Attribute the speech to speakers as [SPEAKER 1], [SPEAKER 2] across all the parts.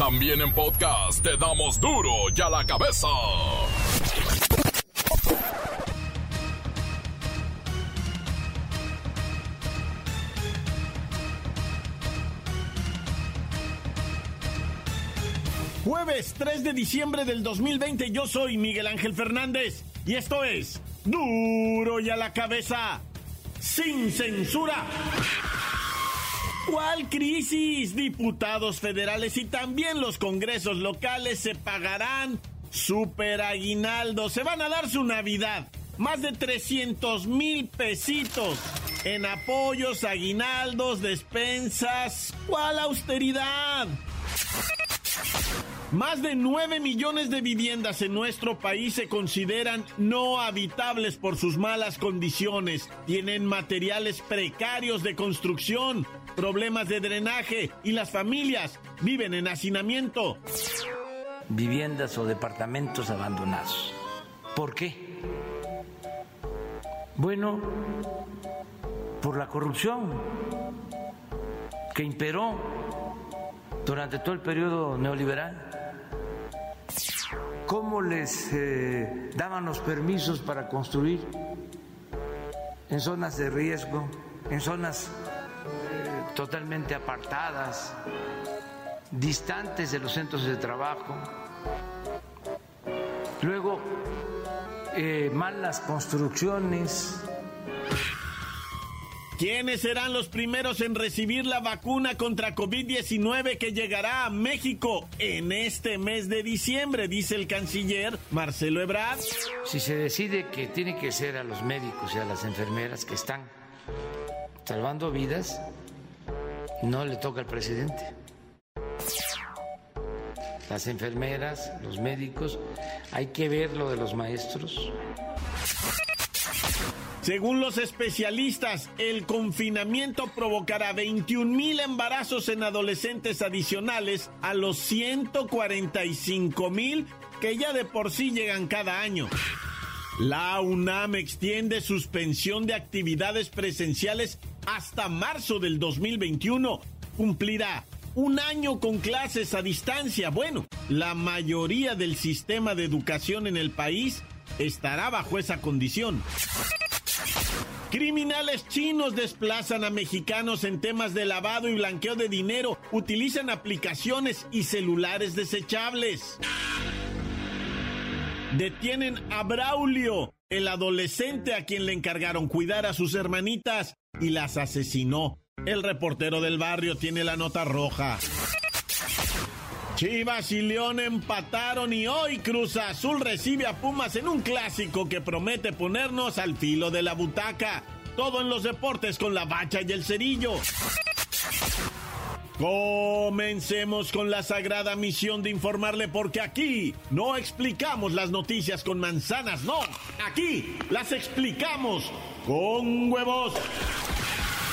[SPEAKER 1] También en podcast te damos duro y a la cabeza.
[SPEAKER 2] Jueves 3 de diciembre del 2020, yo soy Miguel Ángel Fernández y esto es duro y a la cabeza, sin censura. ¿Cuál crisis? Diputados federales y también los congresos locales se pagarán super aguinaldo. Se van a dar su Navidad. Más de 300 mil pesitos en apoyos, aguinaldos, despensas. ¿Cuál austeridad? Más de 9 millones de viviendas en nuestro país se consideran no habitables por sus malas condiciones. Tienen materiales precarios de construcción, problemas de drenaje y las familias viven en hacinamiento.
[SPEAKER 3] Viviendas o departamentos abandonados. ¿Por qué? Bueno, por la corrupción que imperó durante todo el periodo neoliberal cómo les eh, daban los permisos para construir en zonas de riesgo, en zonas totalmente apartadas, distantes de los centros de trabajo. Luego, eh, malas construcciones
[SPEAKER 2] ¿Quiénes serán los primeros en recibir la vacuna contra COVID-19 que llegará a México en este mes de diciembre? Dice el canciller Marcelo Ebrard.
[SPEAKER 3] Si se decide que tiene que ser a los médicos y a las enfermeras que están salvando vidas, no le toca al presidente. Las enfermeras, los médicos, hay que ver lo de los maestros.
[SPEAKER 2] Según los especialistas, el confinamiento provocará 21 mil embarazos en adolescentes adicionales a los 145 mil que ya de por sí llegan cada año. La UNAM extiende suspensión de actividades presenciales hasta marzo del 2021. Cumplirá un año con clases a distancia. Bueno, la mayoría del sistema de educación en el país estará bajo esa condición. Criminales chinos desplazan a mexicanos en temas de lavado y blanqueo de dinero. Utilizan aplicaciones y celulares desechables. Detienen a Braulio, el adolescente a quien le encargaron cuidar a sus hermanitas y las asesinó. El reportero del barrio tiene la nota roja. Chivas y León empataron y hoy Cruz Azul recibe a Pumas en un clásico que promete ponernos al filo de la butaca. Todo en los deportes con la bacha y el cerillo. Comencemos con la sagrada misión de informarle porque aquí no explicamos las noticias con manzanas, no, aquí las explicamos con huevos.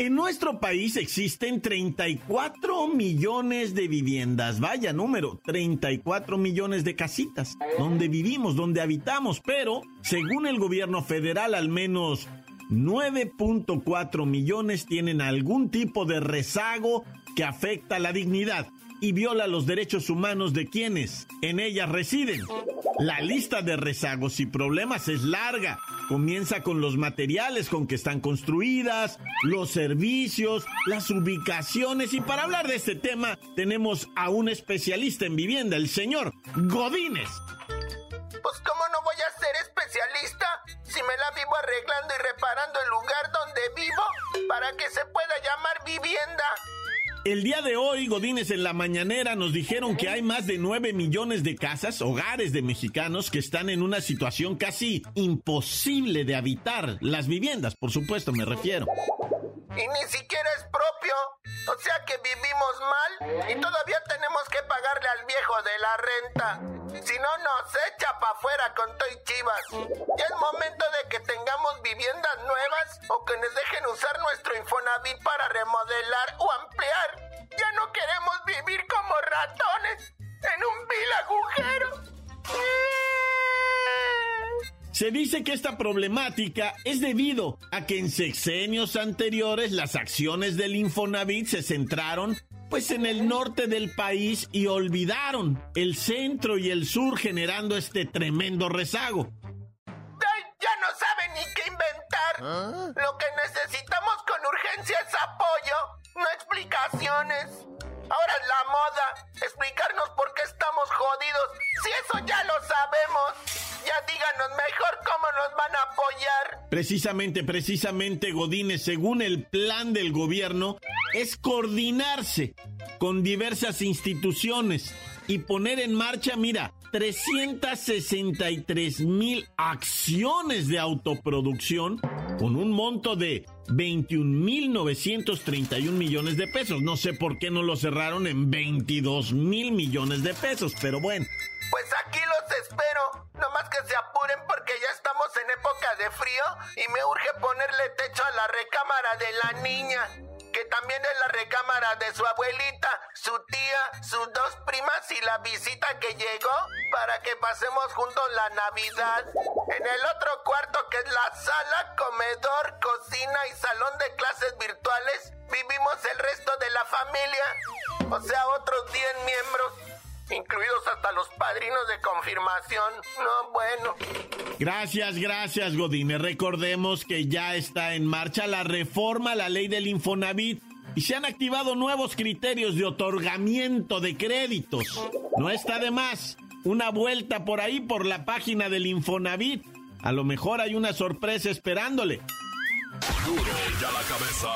[SPEAKER 2] En nuestro país existen 34 millones de viviendas, vaya número, 34 millones de casitas, donde vivimos, donde habitamos, pero según el gobierno federal al menos 9.4 millones tienen algún tipo de rezago que afecta la dignidad y viola los derechos humanos de quienes en ellas residen. La lista de rezagos y problemas es larga. Comienza con los materiales con que están construidas, los servicios, las ubicaciones y para hablar de este tema tenemos a un especialista en vivienda, el señor Godínez.
[SPEAKER 4] Pues cómo no voy a ser especialista si me la vivo arreglando y reparando el lugar donde vivo para que se pueda llamar vivienda.
[SPEAKER 2] El día de hoy, Godínez, en la mañanera nos dijeron que hay más de 9 millones de casas, hogares de mexicanos que están en una situación casi imposible de habitar. Las viviendas, por supuesto, me refiero.
[SPEAKER 4] y ni siquiera es propio. O sea que vivimos mal y todavía tenemos que pagarle al viejo de la renta. Si no, nos echa para afuera con Toy Chivas. Ya es momento de que tengamos viviendas nuevas o que nos dejen usar nuestro Infonavit para remodelar o ampliar. Ya no queremos vivir como ratones en un vil agujero.
[SPEAKER 2] Se dice que esta problemática es debido a que en sexenios anteriores las acciones del Infonavit se centraron pues en el norte del país y olvidaron el centro y el sur generando este tremendo rezago.
[SPEAKER 4] Lo que necesitamos con urgencia es apoyo, no explicaciones. Ahora es la moda, explicarnos por qué estamos jodidos. Si eso ya lo sabemos. Ya díganos mejor cómo nos van a apoyar.
[SPEAKER 2] Precisamente, precisamente, Godínez, según el plan del gobierno, es coordinarse con diversas instituciones y poner en marcha, mira, 363 mil acciones de autoproducción con un monto de 21.931 millones de pesos. No sé por qué no lo cerraron en 22 mil millones de pesos, pero bueno.
[SPEAKER 4] Pues aquí los espero. No más que se apuren porque ya estamos en época de frío y me urge ponerle techo a la recámara de la niña también es la recámara de su abuelita, su tía, sus dos primas y la visita que llegó para que pasemos juntos la Navidad. En el otro cuarto que es la sala, comedor, cocina y salón de clases virtuales, vivimos el resto de la familia, o sea, otros 10 miembros incluidos hasta los padrinos de confirmación. No, bueno.
[SPEAKER 2] Gracias, gracias, Godine. Recordemos que ya está en marcha la reforma a la ley del Infonavit y se han activado nuevos criterios de otorgamiento de créditos. No está de más. Una vuelta por ahí por la página del Infonavit. A lo mejor hay una sorpresa esperándole.
[SPEAKER 1] Duro ya la cabeza.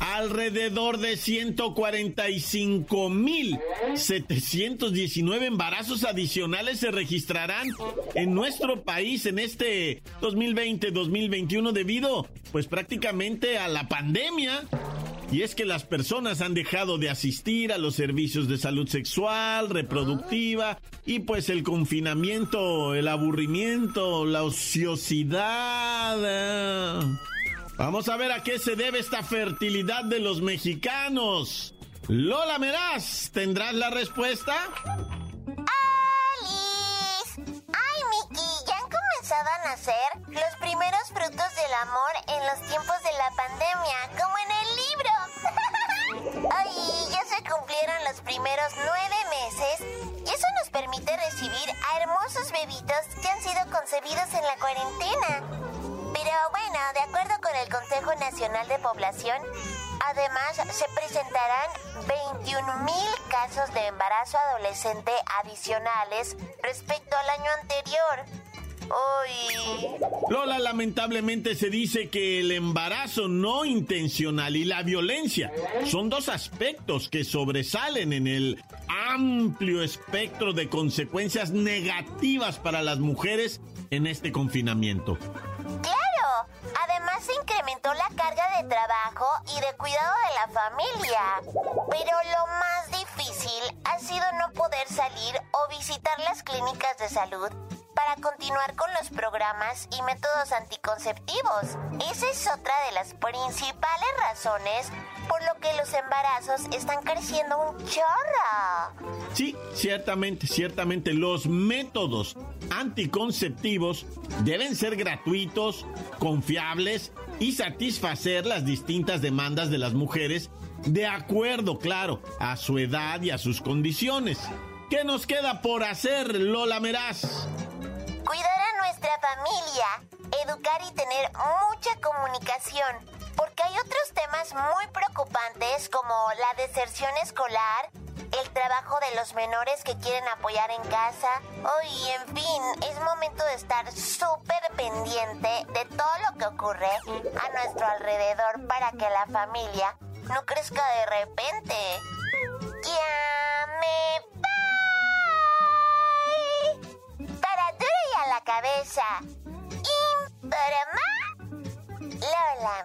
[SPEAKER 2] Alrededor de 145.719 embarazos adicionales se registrarán en nuestro país en este 2020-2021 debido pues prácticamente a la pandemia. Y es que las personas han dejado de asistir a los servicios de salud sexual, reproductiva, y pues el confinamiento, el aburrimiento, la ociosidad. Vamos a ver a qué se debe esta fertilidad de los mexicanos. Lola Meraz, ¿tendrás la respuesta?
[SPEAKER 5] ¡Alice! ¡Ay, Miki! Ya han comenzado a nacer los primeros frutos del amor en los tiempos de la pandemia, como en el libro. ¡Ay! Ya se cumplieron los primeros nueve meses y eso nos permite recibir a hermosos bebitos que han sido concebidos en la cuarentena. Pero bueno, de acuerdo con el Consejo Nacional de Población, además se presentarán 21 mil casos de embarazo adolescente adicionales respecto al año anterior. Uy.
[SPEAKER 2] Lola, lamentablemente se dice que el embarazo no intencional y la violencia son dos aspectos que sobresalen en el amplio espectro de consecuencias negativas para las mujeres en este confinamiento
[SPEAKER 5] se incrementó la carga de trabajo y de cuidado de la familia. Pero lo más difícil ha sido no poder salir o visitar las clínicas de salud para continuar con los programas y métodos anticonceptivos. Esa es otra de las principales razones por lo que los embarazos están creciendo un chorro.
[SPEAKER 2] Sí, ciertamente, ciertamente los métodos anticonceptivos deben ser gratuitos, confiables y satisfacer las distintas demandas de las mujeres de acuerdo, claro, a su edad y a sus condiciones. ¿Qué nos queda por hacer, Lola Meraz?
[SPEAKER 5] Cuidar a nuestra familia, educar y tener mucha comunicación, porque hay otros temas muy preocupantes como la deserción escolar, el trabajo de los menores que quieren apoyar en casa. y en fin, es momento de estar súper pendiente de todo lo que ocurre a nuestro alrededor para que la familia no crezca de repente. Ya me la cabeza. Informa Lola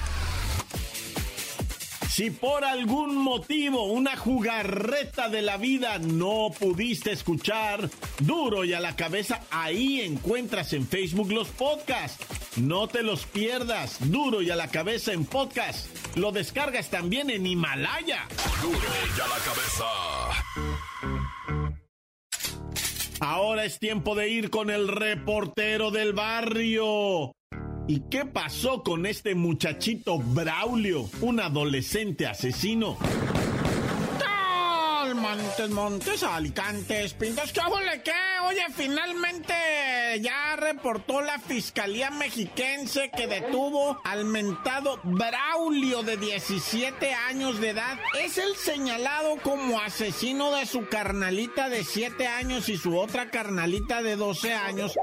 [SPEAKER 2] Si por algún motivo, una jugarreta de la vida, no pudiste escuchar duro y a la cabeza, ahí encuentras en Facebook los podcasts. No te los pierdas, duro y a la cabeza en podcast. Lo descargas también en Himalaya.
[SPEAKER 1] Duro y a la cabeza.
[SPEAKER 2] Ahora es tiempo de ir con el reportero del barrio. ¿Y qué pasó con este muchachito Braulio, un adolescente asesino?
[SPEAKER 6] Montes, Montes, Alicantes, Pintos, ¿qué qué? Oye, finalmente ya reportó la Fiscalía Mexiquense que detuvo al mentado Braulio de 17 años de edad. Es el señalado como asesino de su carnalita de 7 años y su otra carnalita de 12 años.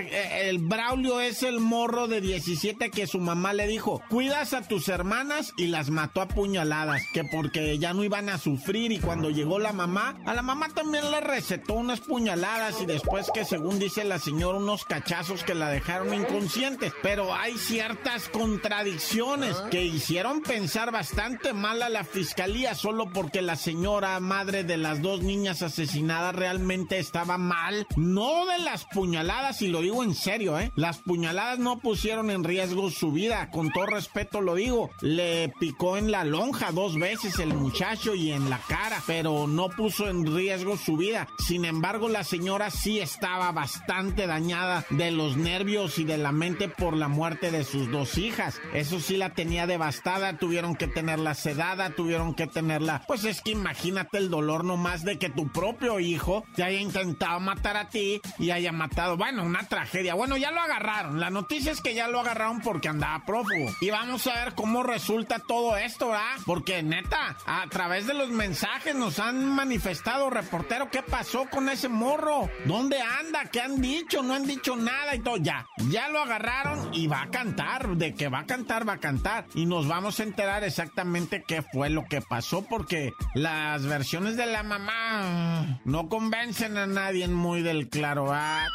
[SPEAKER 6] Eh, el Braulio es el morro de 17 que su mamá le dijo, cuidas a tus hermanas y las mató a puñaladas, que porque ya no iban a sufrir y cuando llegó la mamá, a la mamá también le recetó unas puñaladas y después que según dice la señora unos cachazos que la dejaron inconsciente. Pero hay ciertas contradicciones que hicieron pensar bastante mal a la fiscalía solo porque la señora madre de las dos niñas asesinadas realmente estaba mal. No de las puñaladas y lo digo en serio, ¿eh? Las puñaladas no pusieron en riesgo su vida, con todo respeto lo digo. Le picó en la lonja dos veces el muchacho y en la cara, pero no puso en riesgo su vida. Sin embargo, la señora sí estaba bastante dañada de los nervios y de la mente por la muerte de sus dos hijas. Eso sí la tenía devastada, tuvieron que tenerla sedada, tuvieron que tenerla... Pues es que imagínate el dolor nomás de que tu propio hijo te haya intentado matar a ti y haya matado, bueno, una tragedia. Bueno, ya lo agarraron. La noticia es que ya lo agarraron porque andaba prófugo. Y vamos a ver cómo resulta todo esto, ¿verdad? Porque neta, a través de los mensajes nos han manifestado, reportero, qué pasó con ese morro. ¿Dónde anda? ¿Qué han dicho? No han dicho nada y todo. Ya, ya lo agarraron y va a cantar. De que va a cantar, va a cantar. Y nos vamos a enterar exactamente qué fue lo que pasó porque las versiones de la mamá no convencen a nadie muy del claro. ¿ah?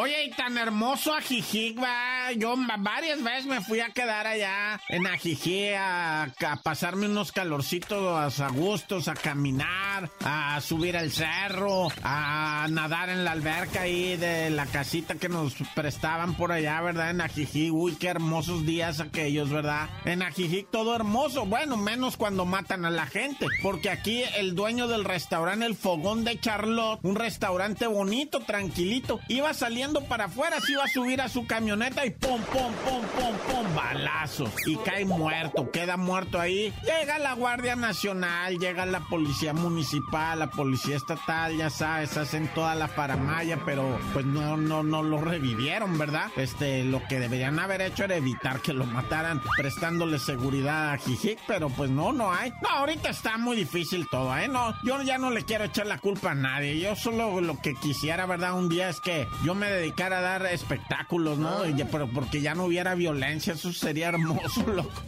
[SPEAKER 6] Oye, y tan hermoso Ajijic, va. Yo varias veces me fui a quedar allá en Ajijic a, a, pasarme unos calorcitos a gustos, a caminar, a subir al cerro, a nadar en la alberca ahí de la casita que nos prestaban por allá, ¿verdad? En Ajijic. Uy, qué hermosos días aquellos, ¿verdad? En Ajijic todo hermoso. Bueno, menos cuando matan a la gente. Porque aquí el dueño del restaurante, el Fogón de Charlotte, un restaurante bonito, tranquilito, iba saliendo para afuera, se iba a subir a su camioneta y pum, pum, pum, pum, pum, balazo. Y cae muerto, queda muerto ahí. Llega la Guardia Nacional, llega la Policía Municipal, la Policía Estatal, ya sabes, hacen toda la paramaya, pero pues no, no, no lo revivieron, ¿verdad? Este, lo que deberían haber hecho era evitar que lo mataran, prestándole seguridad a Jijic, pero pues no, no hay. No, ahorita está muy difícil todo, ¿eh? No, yo ya no le quiero echar la culpa a nadie. Yo solo lo que quisiera, ¿verdad? Un día es que yo me dedicar a dar espectáculos, ¿no? pero porque ya no hubiera violencia, eso sería hermoso, loco.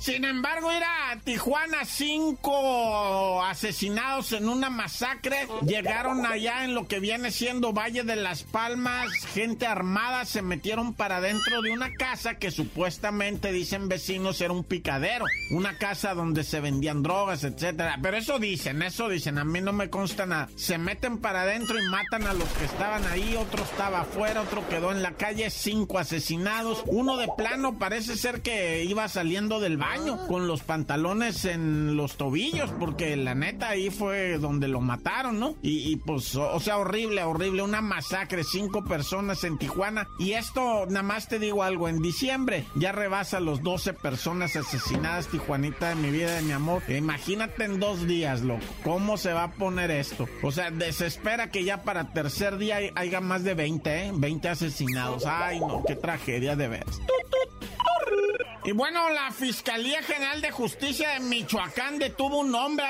[SPEAKER 6] Sin embargo, era Tijuana, cinco asesinados en una masacre. Llegaron allá en lo que viene siendo Valle de las Palmas. Gente armada se metieron para dentro de una casa que supuestamente dicen vecinos era un picadero. Una casa donde se vendían drogas, etcétera. Pero eso dicen, eso dicen. A mí no me consta nada. Se meten para adentro y matan a los que estaban ahí. Otro estaba afuera, otro quedó en la calle. Cinco asesinados. Uno de plano parece ser que iba saliendo del baño con los pantalones en los tobillos, porque la neta ahí fue donde lo mataron, ¿no? Y, pues, o, sea, horrible, horrible, una masacre, cinco personas en Tijuana. Y esto, nada más te digo algo, en diciembre ya rebasa los 12 personas asesinadas, Tijuanita de mi vida, de mi amor. Imagínate en dos días, loco, cómo se va a poner esto. O sea, desespera que ya para tercer día haya más de 20, ¿eh? 20 asesinados. Ay, no, qué tragedia de veras. Y bueno, la Fiscalía General de Justicia de Michoacán detuvo un hombre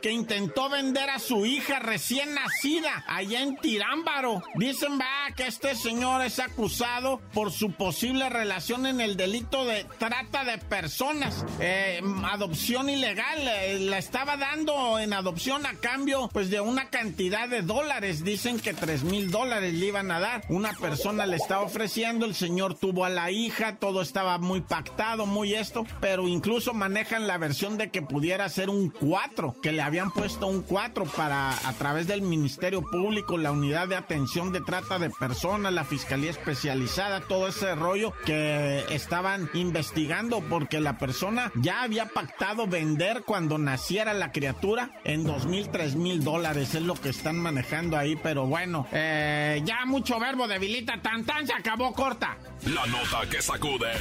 [SPEAKER 6] que intentó vender a su hija recién nacida allá en Tirámbaro. Dicen va que este señor es acusado por su posible relación en el delito de trata de personas, eh, adopción ilegal. Eh, la estaba dando en adopción a cambio pues de una cantidad de dólares. Dicen que tres mil dólares le iban a dar. Una persona le estaba ofreciendo, el señor tuvo a la hija, todo estaba muy pactado, muy esto, pero incluso manejan la versión de que pudiera ser un 4, que le habían puesto un 4 para a través del Ministerio Público, la unidad de atención de trata de personas, la Fiscalía Especializada, todo ese rollo que estaban investigando porque la persona ya había pactado vender cuando naciera la criatura en dos mil, tres mil dólares, es lo que están manejando ahí, pero bueno, eh, ya mucho verbo debilita, tan tan se acabó corta.
[SPEAKER 1] La nota que sacude.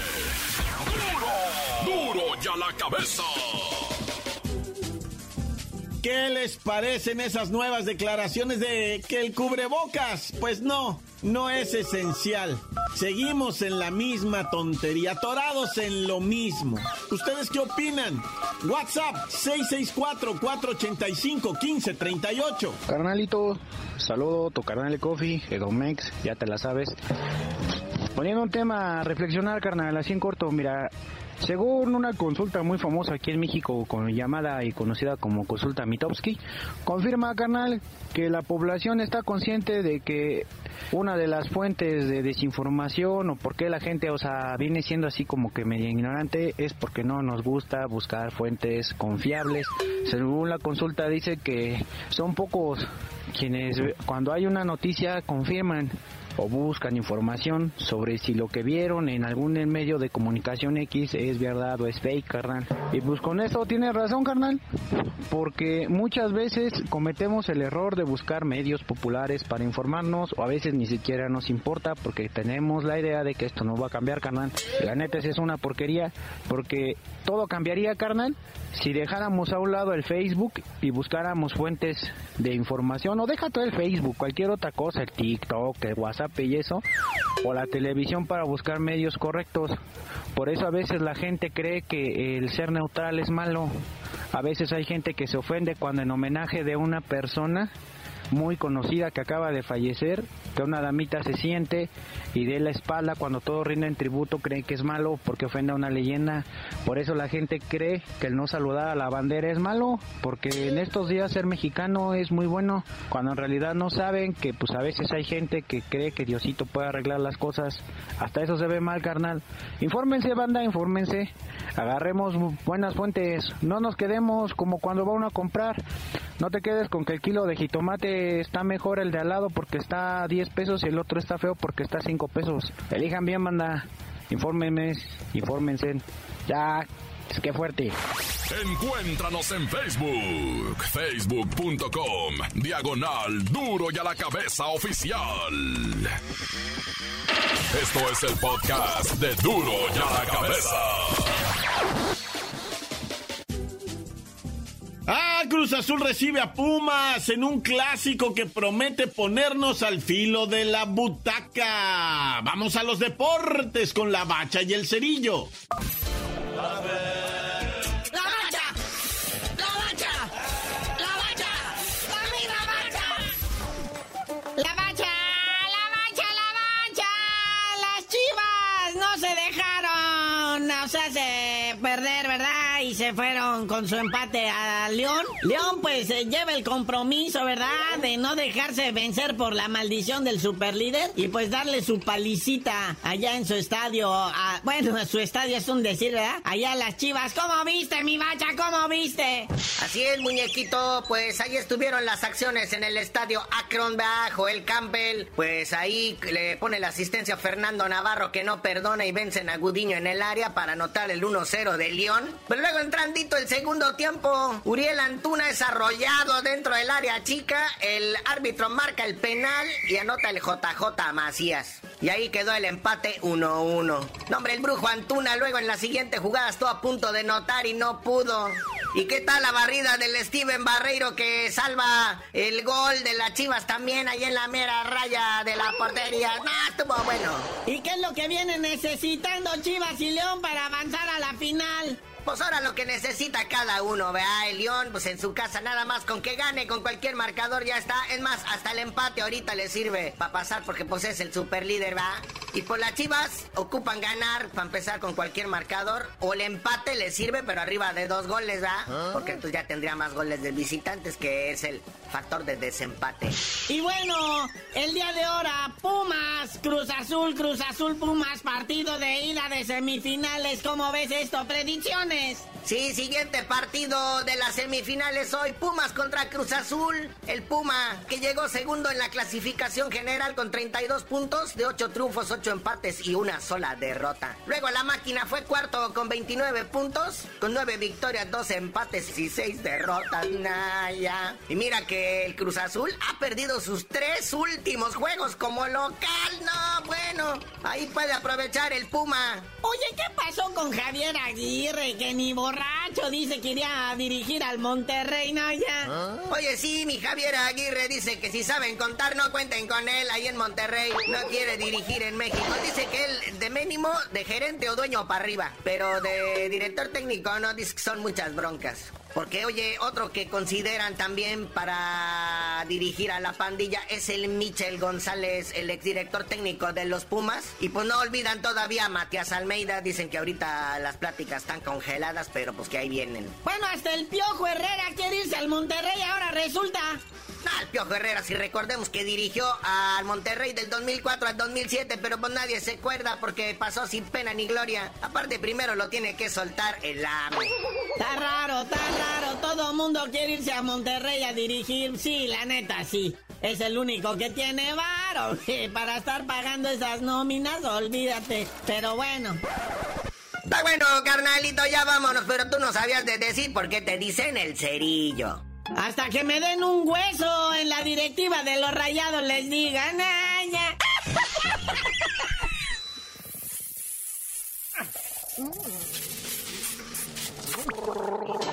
[SPEAKER 1] Duro, duro ya la cabeza.
[SPEAKER 2] ¿Qué les parecen esas nuevas declaraciones de que el cubrebocas? Pues no, no es esencial. Seguimos en la misma tontería, atorados en lo mismo. ¿Ustedes qué opinan? WhatsApp 664-485-1538.
[SPEAKER 7] Carnalito, saludo, tu carnal Coffee, Edomex, ya te la sabes. Poniendo un tema a reflexionar, carnal, así en corto, mira, según una consulta muy famosa aquí en México, con llamada y conocida como consulta Mitowski, confirma, canal, que la población está consciente de que una de las fuentes de desinformación o por qué la gente, o sea, viene siendo así como que medio ignorante es porque no nos gusta buscar fuentes confiables. Según la consulta dice que son pocos quienes cuando hay una noticia confirman o buscan información sobre si lo que vieron en algún medio de comunicación X es verdad o es fake, carnal. Y pues con eso tiene razón, carnal, porque muchas veces cometemos el error de buscar medios populares para informarnos o a veces ni siquiera nos importa porque tenemos la idea de que esto no va a cambiar, carnal. La neta es una porquería porque todo cambiaría, carnal, si dejáramos a un lado el Facebook y buscáramos fuentes de información, o deja todo el Facebook, cualquier otra cosa, el TikTok, el WhatsApp eso, o la televisión para buscar medios correctos. Por eso a veces la gente cree que el ser neutral es malo. A veces hay gente que se ofende cuando en homenaje de una persona muy conocida que acaba de fallecer, que una damita se siente y de la espalda cuando todos rinden tributo creen que es malo porque ofende a una leyenda. Por eso la gente cree que el no saludar a la bandera es malo, porque en estos días ser mexicano es muy bueno, cuando en realidad no saben que pues a veces hay gente que cree que Diosito puede arreglar las cosas. Hasta eso se ve mal, carnal. Infórmense, banda, infórmense. Agarremos buenas fuentes. No nos quedemos como cuando va uno a comprar. No te quedes con que el kilo de jitomate está mejor el de al lado porque está a 10 pesos y el otro está feo porque está a 5 pesos. Elijan bien, banda. Infórmenme, infórmense. Ya, es que fuerte.
[SPEAKER 1] Encuéntranos en Facebook, facebook.com, diagonal duro y a la cabeza oficial. Esto es el podcast de duro y a la cabeza.
[SPEAKER 2] Cruz Azul recibe a Pumas en un clásico que promete ponernos al filo de la butaca. Vamos a los deportes con la bacha y el cerillo.
[SPEAKER 6] La bacha, la bacha, la bacha. Las chivas no se dejaron, o sea, se ¿verdad? Y se fueron con su empate a León. León, pues, eh, lleva el compromiso, ¿verdad? De no dejarse vencer por la maldición del superlíder y pues darle su palicita allá en su estadio. a- bueno, su estadio es un decir, ¿verdad? Allá las chivas. ¿Cómo viste, mi bacha? ¿Cómo viste?
[SPEAKER 4] Así es, muñequito, pues ahí estuvieron las acciones en el estadio Akron bajo el Campbell. Pues ahí le pone la asistencia a Fernando Navarro que no perdona y vencen a Gudiño en el área para anotar el 1-0 de León. Pero luego entrandito el segundo tiempo, Uriel Antuna es arrollado dentro del área chica. El árbitro marca el penal y anota el JJ Macías. Y ahí quedó el empate 1-1. No, hombre, el brujo Antuna luego en la siguiente jugada estuvo a punto de notar y no pudo.
[SPEAKER 8] ¿Y qué tal la barrida del Steven Barreiro que salva el gol de las Chivas también ahí en la mera raya de la portería? No, estuvo bueno.
[SPEAKER 9] ¿Y qué es lo que viene necesitando Chivas y León para avanzar a la final?
[SPEAKER 8] Pues ahora lo que necesita cada uno, vea, el León, pues en su casa nada más con que gane con cualquier marcador ya está. Es más, hasta el empate ahorita le sirve para pasar porque pues es el super líder, va. Y por las Chivas ocupan ganar para empezar con cualquier marcador o el empate le sirve pero arriba de dos goles, va. Porque pues ya tendría más goles de visitantes que es el factor de desempate.
[SPEAKER 9] Y bueno, el día de ahora, Pumas, Cruz Azul, Cruz Azul, Pumas, partido de ida de semifinales. ¿Cómo ves esto? Predicciones.
[SPEAKER 8] Sí, siguiente partido de las semifinales hoy, Pumas contra Cruz Azul. El Puma, que llegó segundo en la clasificación general con 32 puntos, de 8 triunfos, 8 empates y una sola derrota. Luego la máquina fue cuarto con 29 puntos, con 9 victorias, 2 empates y 6 derrotas. Naya. Y mira que el Cruz Azul ha perdido sus tres últimos juegos como local. No, bueno, ahí puede aprovechar el Puma.
[SPEAKER 9] Oye, ¿qué pasó con Javier Aguirre? Que ni borracho dice que iría a dirigir al Monterrey, ¿no? Ya.
[SPEAKER 8] Oye, sí, mi Javier Aguirre dice que si saben contar, no cuenten con él ahí en Monterrey. No quiere dirigir en México. Dice que él de mínimo de gerente o dueño para arriba. Pero de director técnico no, dice que son muchas broncas. Porque, oye, otro que consideran también para dirigir a la pandilla es el Michel González, el exdirector técnico de los Pumas. Y pues no olvidan todavía a Matías Almeida. Dicen que ahorita las pláticas están congeladas, pero pues que ahí vienen.
[SPEAKER 9] Bueno, hasta el Piojo Herrera quiere irse al Monterrey, ahora resulta.
[SPEAKER 8] Ah, el Piojo Herrera, si recordemos que dirigió al Monterrey del 2004 al 2007, pero pues nadie se acuerda porque pasó sin pena ni gloria. Aparte, primero lo tiene que soltar el ame.
[SPEAKER 9] Está raro, está raro. Todo mundo quiere irse a Monterrey a dirigir. Sí, la neta, sí. Es el único que tiene varo. Para estar pagando esas nóminas, olvídate. Pero bueno.
[SPEAKER 8] Está bueno, carnalito, ya vámonos, pero tú no sabías de decir por qué te dicen el cerillo.
[SPEAKER 9] Hasta que me den un hueso en la directiva de los rayados les digan, ¡ay, ya! ¡La